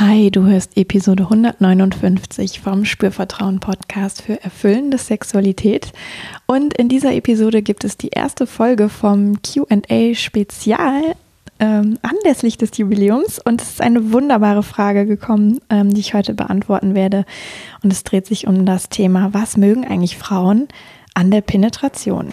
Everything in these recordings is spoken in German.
Hi, du hörst Episode 159 vom Spürvertrauen Podcast für erfüllende Sexualität. Und in dieser Episode gibt es die erste Folge vom QA Spezial ähm, anlässlich des Jubiläums. Und es ist eine wunderbare Frage gekommen, ähm, die ich heute beantworten werde. Und es dreht sich um das Thema, was mögen eigentlich Frauen an der Penetration?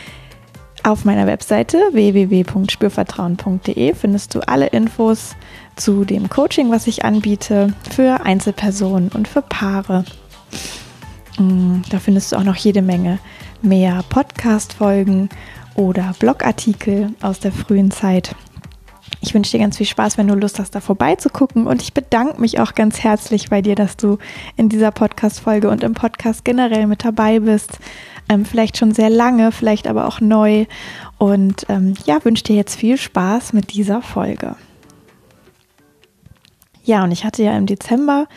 Auf meiner Webseite www.spürvertrauen.de findest du alle Infos zu dem Coaching, was ich anbiete für Einzelpersonen und für Paare. Mm, da findest du auch noch jede Menge mehr Podcast-Folgen oder Blogartikel aus der frühen Zeit. Ich wünsche dir ganz viel Spaß, wenn du Lust hast, da vorbeizugucken. Und ich bedanke mich auch ganz herzlich bei dir, dass du in dieser Podcast-Folge und im Podcast generell mit dabei bist ähm, vielleicht schon sehr lange, vielleicht aber auch neu. Und ähm, ja, wünsche dir jetzt viel Spaß mit dieser Folge. Ja, und ich hatte ja im Dezember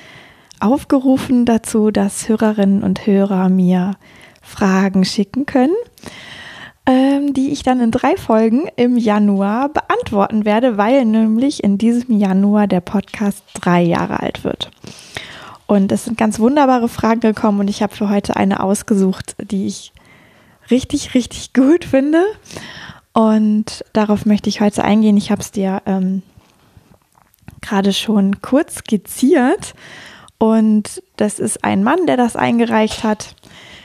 aufgerufen dazu, dass Hörerinnen und Hörer mir Fragen schicken können, ähm, die ich dann in drei Folgen im Januar beantworten werde, weil nämlich in diesem Januar der Podcast drei Jahre alt wird. Und es sind ganz wunderbare Fragen gekommen und ich habe für heute eine ausgesucht, die ich richtig, richtig gut finde. Und darauf möchte ich heute eingehen. Ich habe es dir ähm, gerade schon kurz skizziert. Und das ist ein Mann, der das eingereicht hat.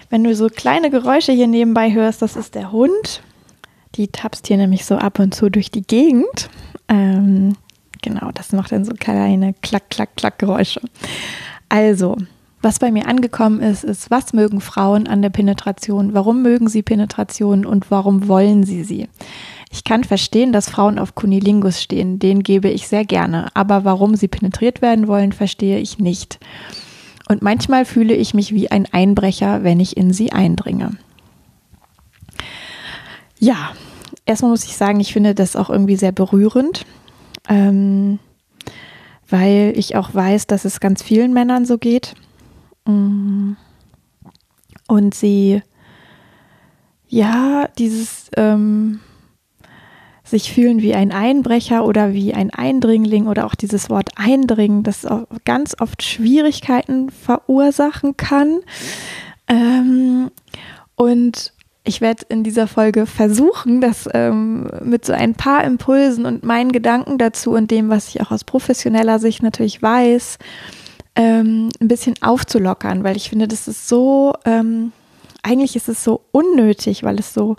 Wenn du so kleine Geräusche hier nebenbei hörst, das ist der Hund. Die tapst hier nämlich so ab und zu durch die Gegend. Ähm, genau, das macht dann so kleine Klack, Klack, Klack Geräusche. Also, was bei mir angekommen ist, ist, was mögen Frauen an der Penetration? Warum mögen sie Penetration und warum wollen sie sie? Ich kann verstehen, dass Frauen auf Kunilingus stehen, den gebe ich sehr gerne, aber warum sie penetriert werden wollen, verstehe ich nicht. Und manchmal fühle ich mich wie ein Einbrecher, wenn ich in sie eindringe. Ja, erstmal muss ich sagen, ich finde das auch irgendwie sehr berührend. Ähm, weil ich auch weiß, dass es ganz vielen Männern so geht. Mm. Und sie, ja, dieses ähm, sich fühlen wie ein Einbrecher oder wie ein Eindringling oder auch dieses Wort Eindringen, das ganz oft Schwierigkeiten verursachen kann. Ähm, und ich werde in dieser Folge versuchen, das ähm, mit so ein paar Impulsen und meinen Gedanken dazu und dem, was ich auch aus professioneller Sicht natürlich weiß, ähm, ein bisschen aufzulockern, weil ich finde, das ist so, ähm, eigentlich ist es so unnötig, weil es so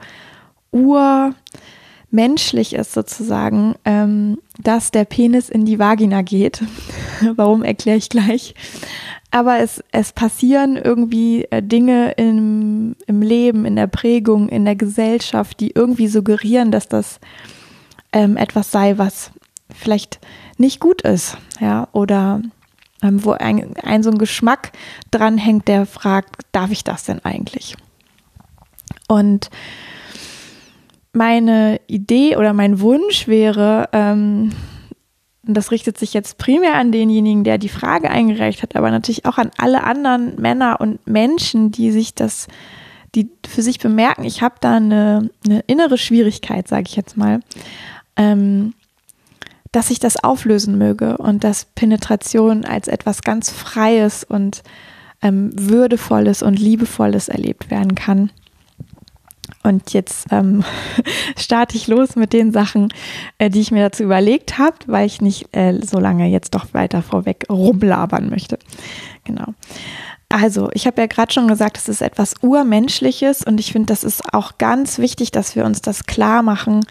urmenschlich ist sozusagen, ähm, dass der Penis in die Vagina geht. Warum erkläre ich gleich aber es, es passieren irgendwie äh, Dinge im, im Leben, in der Prägung, in der Gesellschaft, die irgendwie suggerieren, dass das ähm, etwas sei, was vielleicht nicht gut ist, ja, oder ähm, wo ein, ein so ein Geschmack dranhängt, der fragt, darf ich das denn eigentlich? Und meine Idee oder mein Wunsch wäre, ähm, und das richtet sich jetzt primär an denjenigen, der die Frage eingereicht hat, aber natürlich auch an alle anderen Männer und Menschen, die sich das, die für sich bemerken, ich habe da eine, eine, innere Schwierigkeit, sage ich jetzt mal, ähm, dass ich das auflösen möge und dass Penetration als etwas ganz Freies und ähm, Würdevolles und Liebevolles erlebt werden kann. Und jetzt ähm, starte ich los mit den Sachen, äh, die ich mir dazu überlegt habe, weil ich nicht äh, so lange jetzt doch weiter vorweg rumlabern möchte. Genau. Also, ich habe ja gerade schon gesagt, es ist etwas Urmenschliches und ich finde, das ist auch ganz wichtig, dass wir uns das klar machen.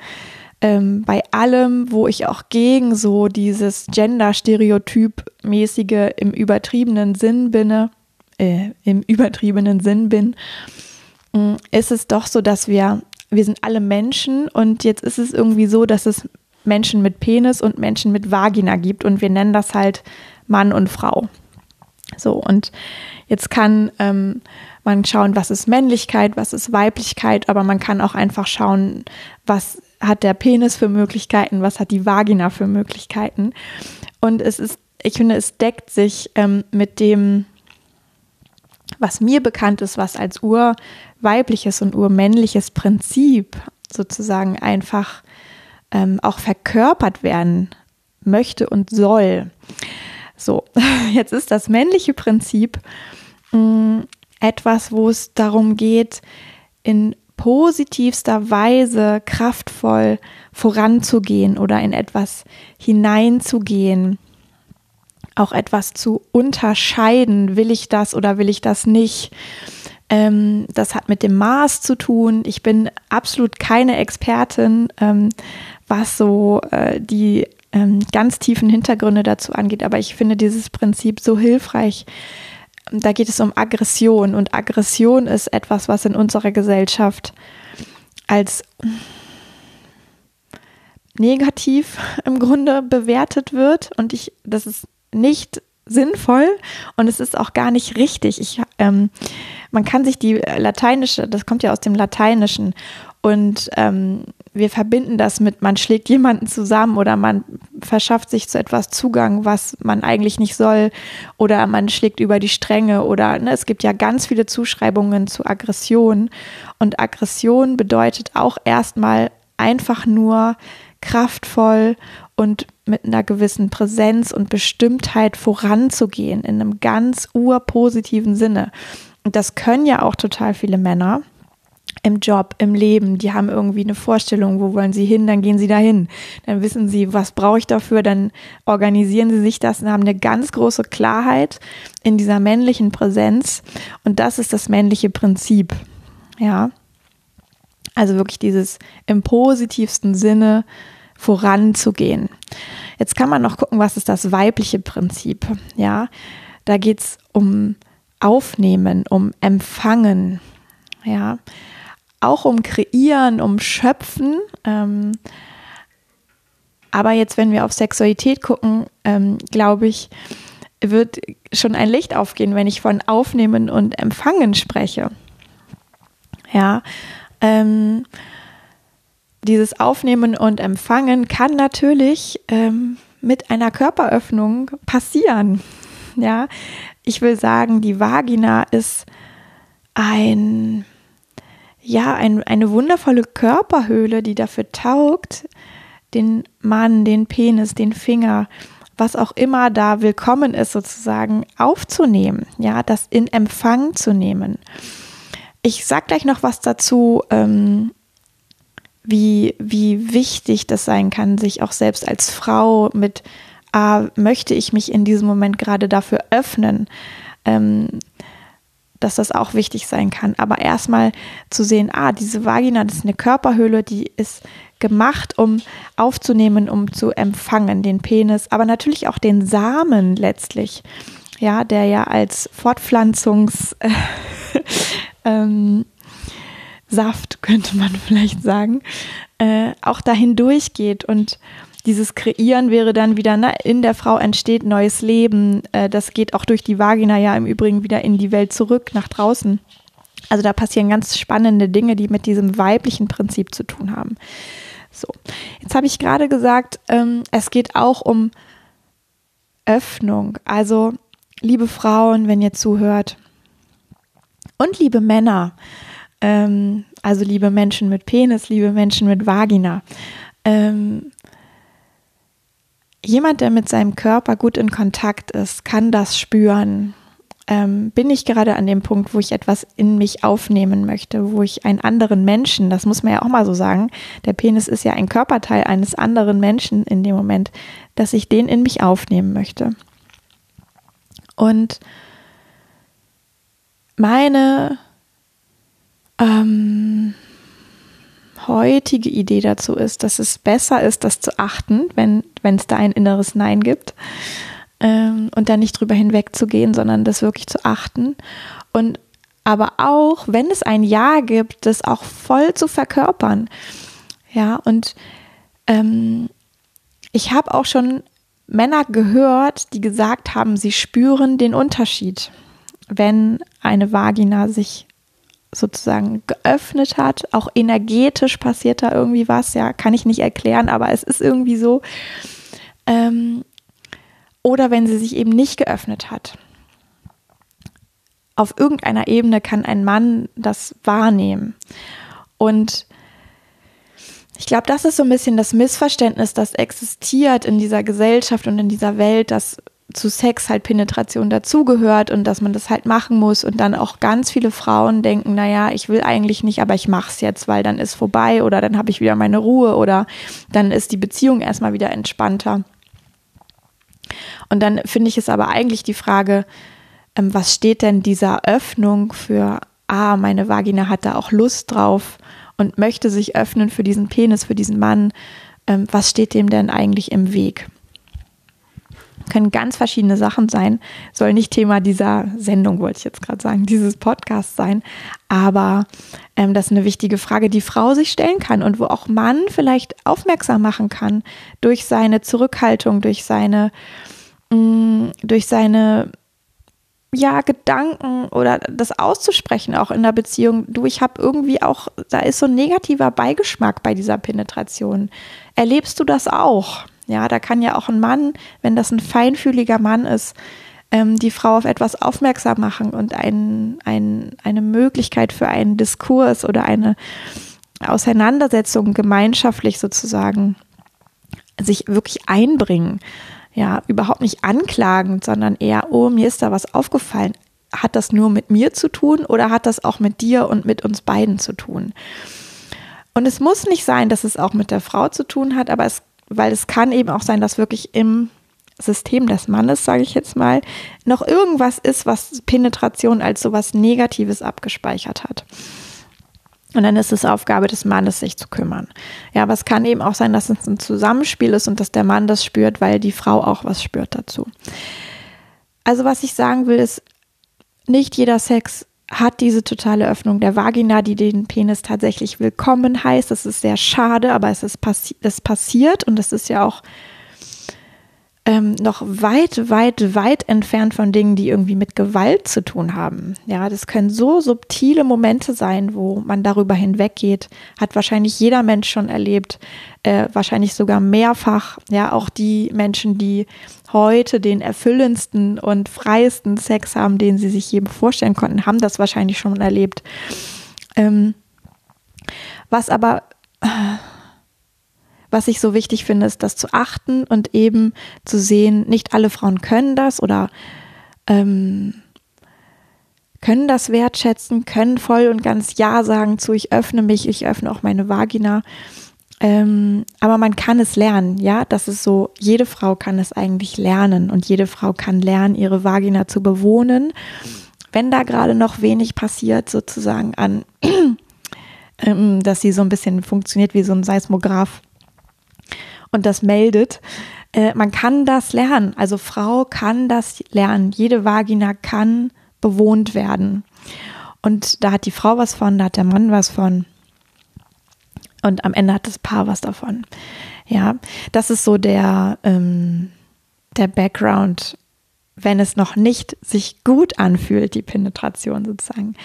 Ähm, bei allem, wo ich auch gegen so dieses Gender-Stereotyp-mäßige im übertriebenen Sinn bin, äh, im übertriebenen Sinn bin, ist es doch so, dass wir wir sind alle Menschen und jetzt ist es irgendwie so, dass es Menschen mit Penis und Menschen mit Vagina gibt und wir nennen das halt Mann und Frau. So, und jetzt kann ähm, man schauen, was ist Männlichkeit, was ist Weiblichkeit, aber man kann auch einfach schauen, was hat der Penis für Möglichkeiten, was hat die Vagina für Möglichkeiten. Und es ist, ich finde, es deckt sich ähm, mit dem, was mir bekannt ist, was als urweibliches und urmännliches Prinzip sozusagen einfach ähm, auch verkörpert werden möchte und soll. So, jetzt ist das männliche Prinzip mh, mm, etwas, wo es darum geht, in positivster Weise kraftvoll voranzugehen oder in etwas hineinzugehen, auch etwas zu unterscheiden, will ich das oder will ich das nicht. Ähm, das hat mit dem Maß zu tun. Ich bin absolut keine Expertin, ähm, was so äh, die ähm, ganz tiefen Hintergründe dazu angeht. Aber ich finde dieses Prinzip so hilfreich. Da geht es um Aggression und Aggression ist etwas, was in unserer Gesellschaft als negativ im Grunde bewertet wird und ich, das ist nicht sinnvoll und es ist auch gar nicht richtig. Ich, ähm, man kann sich die lateinische, das kommt ja aus dem Lateinischen und ähm, wir verbinden das mit, man schlägt jemanden zusammen oder man verschafft sich zu etwas Zugang, was man eigentlich nicht soll oder man schlägt über die Stränge oder ne, es gibt ja ganz viele Zuschreibungen zu Aggression und Aggression bedeutet auch erstmal einfach nur kraftvoll und mit einer gewissen Präsenz und Bestimmtheit voranzugehen in einem ganz urpositiven Sinne. Und das können ja auch total viele Männer im Job, im Leben, die haben irgendwie eine Vorstellung, wo wollen sie hin, dann gehen sie dahin. Dann wissen sie, was brauche ich dafür, dann organisieren sie sich das und haben eine ganz große Klarheit in dieser männlichen Präsenz. Und das ist das männliche Prinzip. Ja. Also wirklich dieses im positivsten Sinne voranzugehen. Jetzt kann man noch gucken, was ist das weibliche Prinzip. Ja. Da geht es um Aufnehmen, um Empfangen. Ja auch um Kreieren, um Schöpfen. Ähm, aber jetzt, wenn wir auf Sexualität gucken, ähm, glaube ich, wird schon ein Licht aufgehen, wenn ich von Aufnehmen und Empfangen spreche. Ja, ähm, dieses Aufnehmen und Empfangen kann natürlich ähm, mit einer Körperöffnung passieren. Ja, ich will sagen, die Vagina ist ein ja, ein, eine wundervolle Körperhöhle, die dafür taugt, den Mann, den Penis, den Finger, was auch immer da willkommen ist, sozusagen aufzunehmen, ja, das in Empfang zu nehmen. Ich sage gleich noch was dazu, ähm, wie, wie wichtig das sein kann, sich auch selbst als Frau mit, ah, möchte ich mich in diesem Moment gerade dafür öffnen, ähm, dass das auch wichtig sein kann. Aber erstmal zu sehen, ah, diese Vagina, das ist eine Körperhöhle, die ist gemacht, um aufzunehmen, um zu empfangen, den Penis, aber natürlich auch den Samen letztlich, ja, der ja als Fortpflanzungs äh, ähm, Saft, könnte man vielleicht sagen, äh, auch dahin durchgeht und dieses Kreieren wäre dann wieder, na, in der Frau entsteht neues Leben. Äh, das geht auch durch die Vagina ja im Übrigen wieder in die Welt zurück, nach draußen. Also da passieren ganz spannende Dinge, die mit diesem weiblichen Prinzip zu tun haben. So, jetzt habe ich gerade gesagt, ähm, es geht auch um Öffnung. Also, liebe Frauen, wenn ihr zuhört, und liebe Männer, ähm, also liebe Menschen mit Penis, liebe Menschen mit Vagina, ähm, jemand, der mit seinem Körper gut in Kontakt ist, kann das spüren. Ähm, bin ich gerade an dem Punkt, wo ich etwas in mich aufnehmen möchte, wo ich einen anderen Menschen, das muss man ja auch mal so sagen, der Penis ist ja ein Körperteil eines anderen Menschen in dem Moment, dass ich den in mich aufnehmen möchte. Und meine ähm, heutige Idee dazu ist, dass es besser ist, das zu achten, wenn es da ein inneres Nein gibt ähm, und da nicht drüber hinwegzugehen, sondern das wirklich zu achten und aber auch, wenn es ein Ja gibt, das auch voll zu verkörpern. Ja, und ähm, ich habe auch schon Männer gehört, die gesagt haben, sie spüren den Unterschied, wenn eine Vagina sich sozusagen geöffnet hat. Auch energetisch passiert da irgendwie was, ja, kann ich nicht erklären, aber es ist irgendwie so. Ähm, oder wenn sie sich eben nicht geöffnet hat. Auf irgendeiner Ebene kann ein Mann das wahrnehmen. Und ich glaube, das ist so ein bisschen das Missverständnis, das existiert in dieser Gesellschaft und in dieser Welt, dass zu Sex halt Penetration dazugehört und dass man das halt machen muss und dann auch ganz viele Frauen denken, naja, ich will eigentlich nicht, aber ich mache es jetzt, weil dann ist vorbei oder dann habe ich wieder meine Ruhe oder dann ist die Beziehung erstmal wieder entspannter. Und dann finde ich es aber eigentlich die Frage, ähm, was steht denn dieser Öffnung für, ah, meine Vagina hat da auch Lust drauf und möchte sich öffnen für diesen Penis, für diesen Mann. Ähm, was steht dem denn eigentlich im Weg? Können ganz verschiedene Sachen sein. Soll nicht Thema dieser Sendung, wollte ich jetzt gerade sagen, dieses Podcasts sein. Aber ähm, das ist eine wichtige Frage, die Frau sich stellen kann und wo auch Mann vielleicht aufmerksam machen kann durch seine Zurückhaltung, durch seine, mh, mm, durch seine ja, Gedanken oder das auszusprechen auch in der Beziehung. Du, ich habe irgendwie auch, da ist so ein negativer Beigeschmack bei dieser Penetration. Erlebst du das auch? Ja, da kann ja auch ein Mann, wenn das ein feinfühliger Mann ist, ähm, die Frau auf etwas aufmerksam machen und ein, ein, eine Möglichkeit für einen Diskurs oder eine Auseinandersetzung gemeinschaftlich sozusagen sich wirklich einbringen ja, überhaupt nicht anklagend, sondern eher, oh, mir ist da was aufgefallen. Hat das nur mit mir zu tun oder hat das auch mit dir und mit uns beiden zu tun? Und es muss nicht sein, dass es auch mit der Frau zu tun hat, aber es, weil es kann eben auch sein, dass wirklich im System des Mannes, sage ich jetzt mal, noch irgendwas ist, was Penetration als sowas Negatives abgespeichert hat. Und dann ist es Aufgabe des Mannes, sich zu kümmern. Ja, aber es kann eben auch sein, dass es ein Zusammenspiel ist und dass der Mann das spürt, weil die Frau auch was spürt dazu. Also was ich sagen will, ist, nicht jeder Sex hat diese totale Öffnung der Vagina, die den Penis tatsächlich willkommen heißt. Das ist sehr schade, aber es ist passi das passiert und das ist ja auch ähm, noch weit, weit, weit entfernt von Dingen, die irgendwie mit Gewalt zu tun haben. Ja, das können so subtile Momente sein, wo man darüber hinweggeht. Hat wahrscheinlich jeder Mensch schon erlebt, äh, wahrscheinlich sogar mehrfach. Ja, auch die Menschen, die heute den erfüllendsten und freiesten Sex haben, den sie sich je vorstellen konnten, haben das wahrscheinlich schon erlebt. Ähm, was aber äh, was ich so wichtig finde, ist das zu achten und eben zu sehen, nicht alle Frauen können das oder ähm, können das wertschätzen, können voll und ganz Ja sagen zu, ich öffne mich, ich öffne auch meine Vagina. Ähm, aber man kann es lernen, ja, das ist so, jede Frau kann es eigentlich lernen und jede Frau kann lernen, ihre Vagina zu bewohnen. Wenn da gerade noch wenig passiert, sozusagen an, ähm, dass sie so ein bisschen funktioniert wie so ein Seismograph, und das meldet. Äh, man kann das lernen. Also Frau kann das lernen. Jede Vagina kann bewohnt werden. Und da hat die Frau was von, da hat der Mann was von. Und am Ende hat das Paar was davon. Ja, das ist so der, ähm, der Background, wenn es noch nicht sich gut anfühlt, die Penetration sozusagen.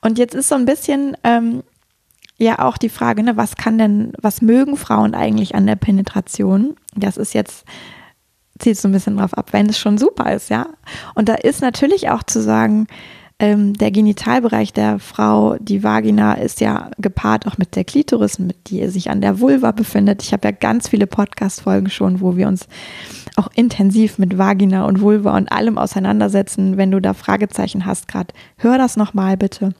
Und jetzt ist so ein bisschen ähm, ja auch die Frage, ne, was kann denn, was mögen Frauen eigentlich an der Penetration? Das ist jetzt, zieht so ein bisschen drauf ab, wenn es schon super ist, ja. Und da ist natürlich auch zu sagen, ähm, der Genitalbereich der Frau, die Vagina, ist ja gepaart auch mit der Klitoris, mit die sich an der Vulva befindet. Ich habe ja ganz viele Podcast-Folgen schon, wo wir uns auch intensiv mit Vagina und Vulva und allem auseinandersetzen. Wenn du da Fragezeichen hast, gerade hör das nochmal bitte.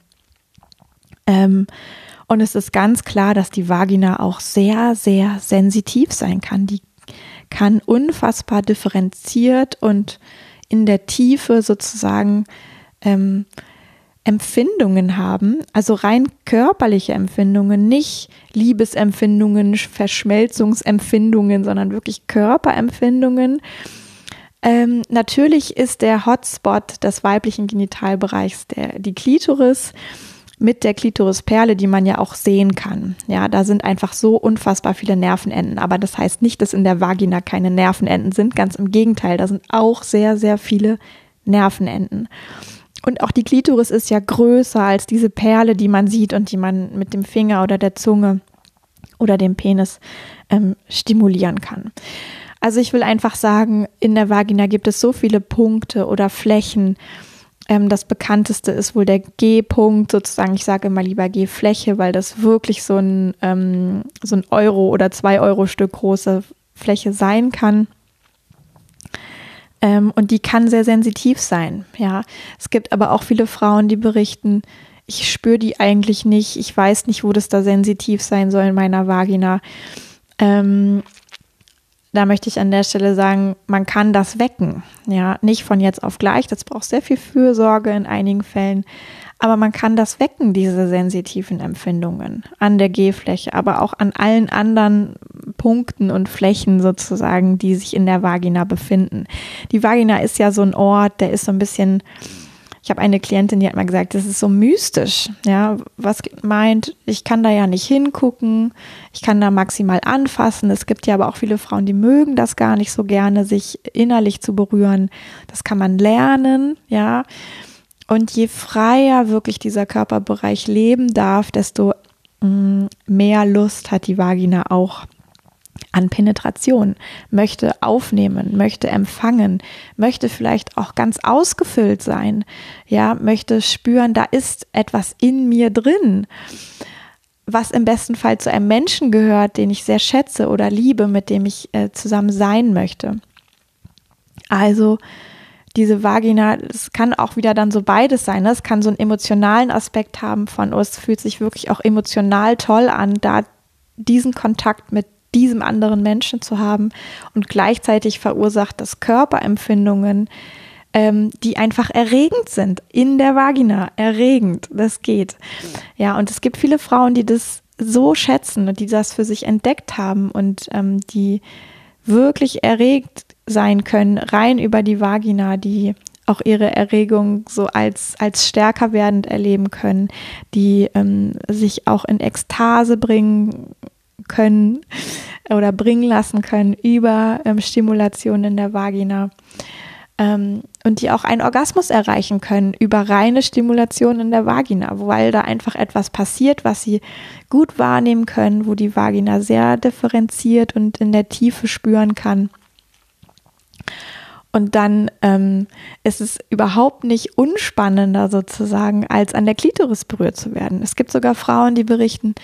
Ähm, und es ist ganz klar, dass die Vagina auch sehr, sehr sensitiv sein kann. Die kann unfassbar differenziert und in der Tiefe sozusagen ähm, Empfindungen haben, also rein körperliche Empfindungen, nicht Liebesempfindungen, Verschmelzungsempfindungen, sondern wirklich Körperempfindungen, Ähm, natürlich ist der Hotspot des weiblichen Genitalbereichs der, die Klitoris mit der Klitorisperle, die man ja auch sehen kann. Ja, da sind einfach so unfassbar viele Nervenenden. Aber das heißt nicht, dass in der Vagina keine Nervenenden sind. Ganz im Gegenteil, da sind auch sehr, sehr viele Nervenenden. Und auch die Klitoris ist ja größer als diese Perle, die man sieht und die man mit dem Finger oder der Zunge oder dem Penis ähm, stimulieren kann. Also ich will einfach sagen, in der Vagina gibt es so viele Punkte oder Flächen, ähm, das bekannteste ist wohl der G-Punkt, sozusagen. Ich sage immer lieber G-Fläche, weil das wirklich so ein, ähm, so ein Euro- oder zwei Euro-Stück große Fläche sein kann. Ähm, und die kann sehr sensitiv sein. Ja, es gibt aber auch viele Frauen, die berichten, ich spüre die eigentlich nicht. Ich weiß nicht, wo das da sensitiv sein soll in meiner Vagina. Ähm, da möchte ich an der Stelle sagen, man kann das wecken. Ja, nicht von jetzt auf gleich. Das braucht sehr viel Fürsorge in einigen Fällen. Aber man kann das wecken, diese sensitiven Empfindungen an der G-Fläche, aber auch an allen anderen Punkten und Flächen sozusagen, die sich in der Vagina befinden. Die Vagina ist ja so ein Ort, der ist so ein bisschen ich habe eine Klientin, die hat mal gesagt, das ist so mystisch. Ja, was meint, ich kann da ja nicht hingucken, ich kann da maximal anfassen. Es gibt ja aber auch viele Frauen, die mögen das gar nicht so gerne, sich innerlich zu berühren. Das kann man lernen, ja. Und je freier wirklich dieser Körperbereich leben darf, desto mm, mehr Lust hat die Vagina auch an Penetration, möchte aufnehmen, möchte empfangen, möchte vielleicht auch ganz ausgefüllt sein, ja, möchte spüren, da ist etwas in mir drin, was im besten Fall zu einem Menschen gehört, den ich sehr schätze oder liebe, mit dem ich äh, zusammen sein möchte. Also diese Vagina, es kann auch wieder dann so beides sein. Ne? Es kann so einen emotionalen Aspekt haben von, oh, es fühlt sich wirklich auch emotional toll an, da diesen Kontakt mit diesem anderen Menschen zu haben und gleichzeitig verursacht das Körperempfindungen, ähm, die einfach erregend sind, in der Vagina, erregend, das geht. Ja, und es gibt viele Frauen, die das so schätzen und die das für sich entdeckt haben und ähm, die wirklich erregt sein können, rein über die Vagina, die auch ihre Erregung so als, als stärker werdend erleben können, die ähm, sich auch in Ekstase bringen können oder bringen lassen können über ähm, Stimulation in der Vagina ähm, und die auch einen Orgasmus erreichen können über reine Stimulation in der Vagina, weil da einfach etwas passiert, was sie gut wahrnehmen können, wo die Vagina sehr differenziert und in der Tiefe spüren kann. Und dann ähm, ist es überhaupt nicht unspannender sozusagen, als an der Klitoris berührt zu werden. Es gibt sogar Frauen, die berichten,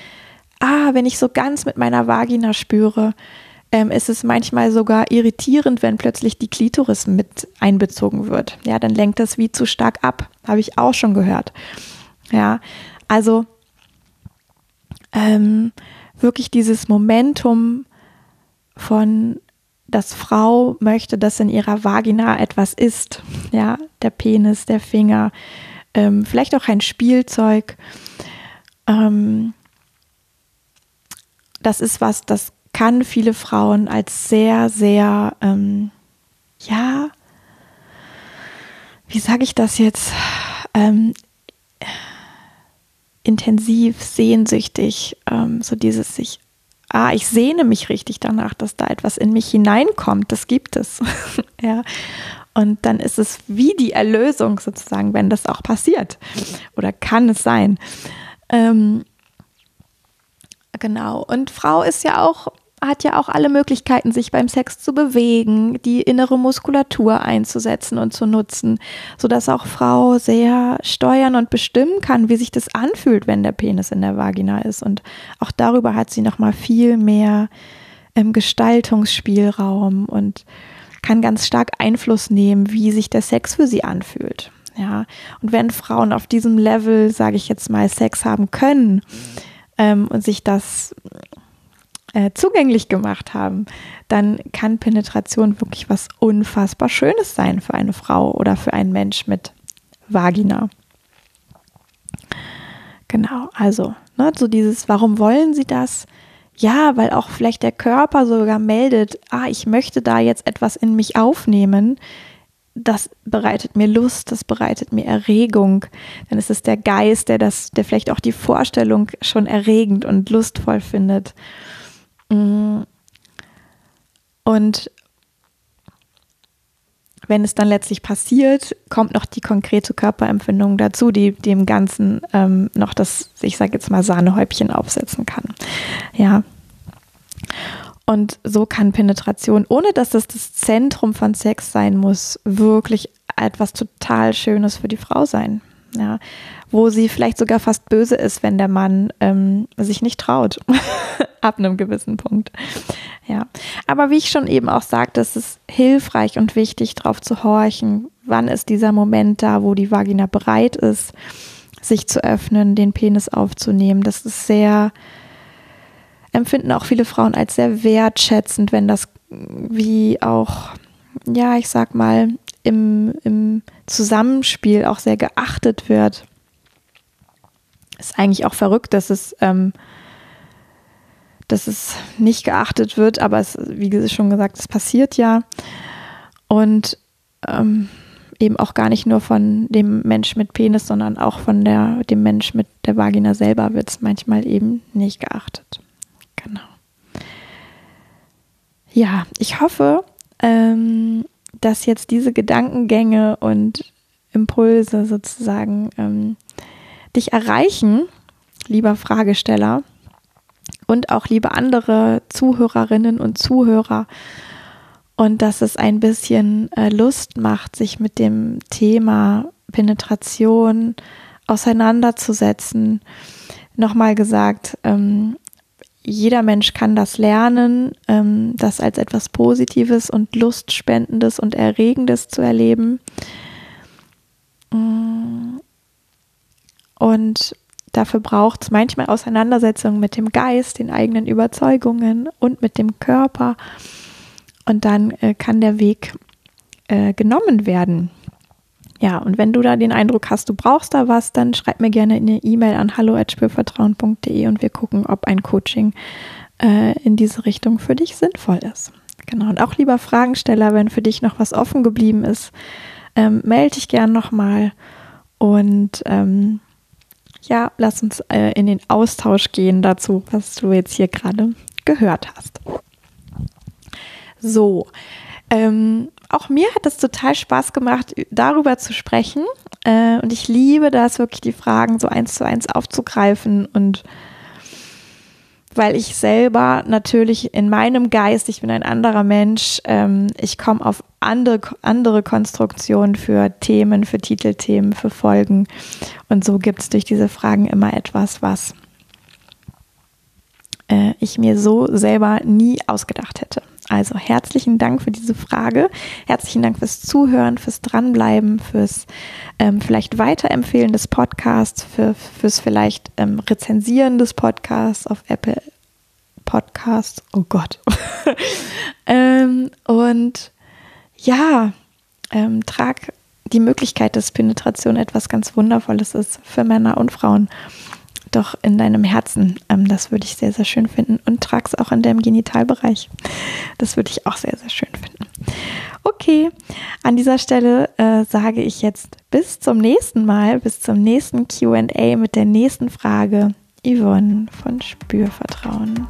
ah, wenn ich so ganz mit meiner Vagina spüre, ähm, ist es manchmal sogar irritierend, wenn plötzlich die Klitoris mit einbezogen wird. Ja, dann lenkt das wie zu stark ab. Habe ich auch schon gehört. Ja, also ähm, wirklich dieses Momentum von, dass Frau möchte, dass in ihrer Vagina etwas ist. Ja, der Penis, der Finger, ähm, vielleicht auch ein Spielzeug. Ähm, das ist was, das kann viele Frauen als sehr, sehr, ähm, ja, wie sage ich das jetzt, ähm, intensiv, sehnsüchtig, ähm, so dieses sich, ah, ich sehne mich richtig danach, dass da etwas in mich hineinkommt, das gibt es, ja. Und dann ist es wie die Erlösung sozusagen, wenn das auch passiert. Oder kann es sein. Ähm, Genau. Und Frau ist ja auch, hat ja auch alle Möglichkeiten, sich beim Sex zu bewegen, die innere Muskulatur einzusetzen und zu nutzen, sodass auch Frau sehr steuern und bestimmen kann, wie sich das anfühlt, wenn der Penis in der Vagina ist. Und auch darüber hat sie nochmal viel mehr ähm, Gestaltungsspielraum und kann ganz stark Einfluss nehmen, wie sich der Sex für sie anfühlt. Ja, und wenn Frauen auf diesem Level, sage ich jetzt mal, Sex haben können, ähm, und sich das äh, zugänglich gemacht haben, dann kann Penetration wirklich was unfassbar Schönes sein für eine Frau oder für einen Mensch mit Vagina. Genau, also ne, so dieses, warum wollen sie das? ja, weil auch vielleicht der Körper sogar meldet, ah, ich möchte da jetzt etwas in mich aufnehmen, das bereitet mir Lust, das bereitet mir Erregung. Denn es ist der Geist, der das, der vielleicht auch die Vorstellung schon erregend und lustvoll findet. Mm. Und wenn es dann letztlich passiert, kommt noch die konkrete Körperempfindung dazu, die dem Ganzen ähm, noch das, ich sage jetzt mal, Sahnehäubchen aufsetzen kann. Ja. Und so kann Penetration, ohne dass das das Zentrum von Sex sein muss, wirklich etwas total Schönes für die Frau sein. Ja, wo sie vielleicht sogar fast böse ist, wenn der Mann ähm, sich nicht traut, ab einem gewissen Punkt. Ja, aber wie ich schon eben auch sagte, es ist hilfreich und wichtig, darauf zu horchen, wann ist dieser Moment da, wo die Vagina bereit ist, sich zu öffnen, den Penis aufzunehmen. Das ist sehr empfinden auch viele Frauen als sehr wertschätzend, wenn das wie auch, ja, ich sag mal, im, im Zusammenspiel auch sehr geachtet wird. Ist eigentlich auch verrückt, dass es, ähm, dass es nicht geachtet wird, aber es, wie schon gesagt, es passiert ja. Und ähm, eben auch gar nicht nur von dem Mensch mit Penis, sondern auch von der, dem Mensch mit der Vagina selber wird es manchmal eben nicht geachtet. Genau. Ja, ich hoffe, ähm, dass jetzt diese Gedankengänge und Impulse sozusagen ähm, dich erreichen, lieber Fragesteller und auch liebe andere Zuhörerinnen und Zuhörer und dass es ein bisschen äh, Lust macht, sich mit dem Thema Penetration auseinanderzusetzen. Nochmal gesagt, ähm, jeder Mensch kann das lernen, ähm, das als etwas Positives und Lustspendendes und Erregendes zu erleben. Mm. Und dafür braucht es manchmal Auseinandersetzungen mit dem Geist, den eigenen Überzeugungen und mit dem Körper. Und dann äh, kann der Weg äh, genommen werden. Ja, und wenn du da den Eindruck hast, du brauchst da was, dann schreib mir gerne eine E-Mail an hallo@spürvertrauen.de und wir gucken, ob ein Coaching äh, in diese Richtung für dich sinnvoll ist. Genau. Und auch lieber Fragensteller, wenn für dich noch was offen geblieben ist, ähm, melde dich gern nochmal und ähm, ja, lass uns äh, in den Austausch gehen dazu, was du jetzt hier gerade gehört hast. So, ähm, auch mir hat es total Spaß gemacht, darüber zu sprechen. Äh, und ich liebe das, wirklich die Fragen so eins zu eins aufzugreifen. Und weil ich selber natürlich in meinem Geist, ich bin ein anderer Mensch, ähm, ich komme auf andere, andere Konstruktionen für Themen, für Titelthemen, für Folgen. Und so gibt es durch diese Fragen immer etwas, was äh, ich mir so selber nie ausgedacht hätte. Also herzlichen Dank für diese Frage. Herzlichen Dank fürs Zuhören, fürs Dranbleiben, fürs ähm, vielleicht Weiterempfehlen des Podcasts, für, fürs vielleicht ähm, Rezensieren des Podcasts auf Apple Podcasts. Oh Gott. ähm, und ja, ähm, trag die Möglichkeit, dass Penetration etwas ganz Wundervolles ist für Männer und Frauen doch in deinem Herzen. Ähm, das würde ich sehr, sehr schön finden. Und trag es auch in deinem Genitalbereich. Das würde ich auch sehr, sehr schön finden. Okay, an dieser Stelle äh, sage ich jetzt bis zum nächsten Mal, bis zum nächsten QA mit der nächsten Frage. Yvonne von Spürvertrauen.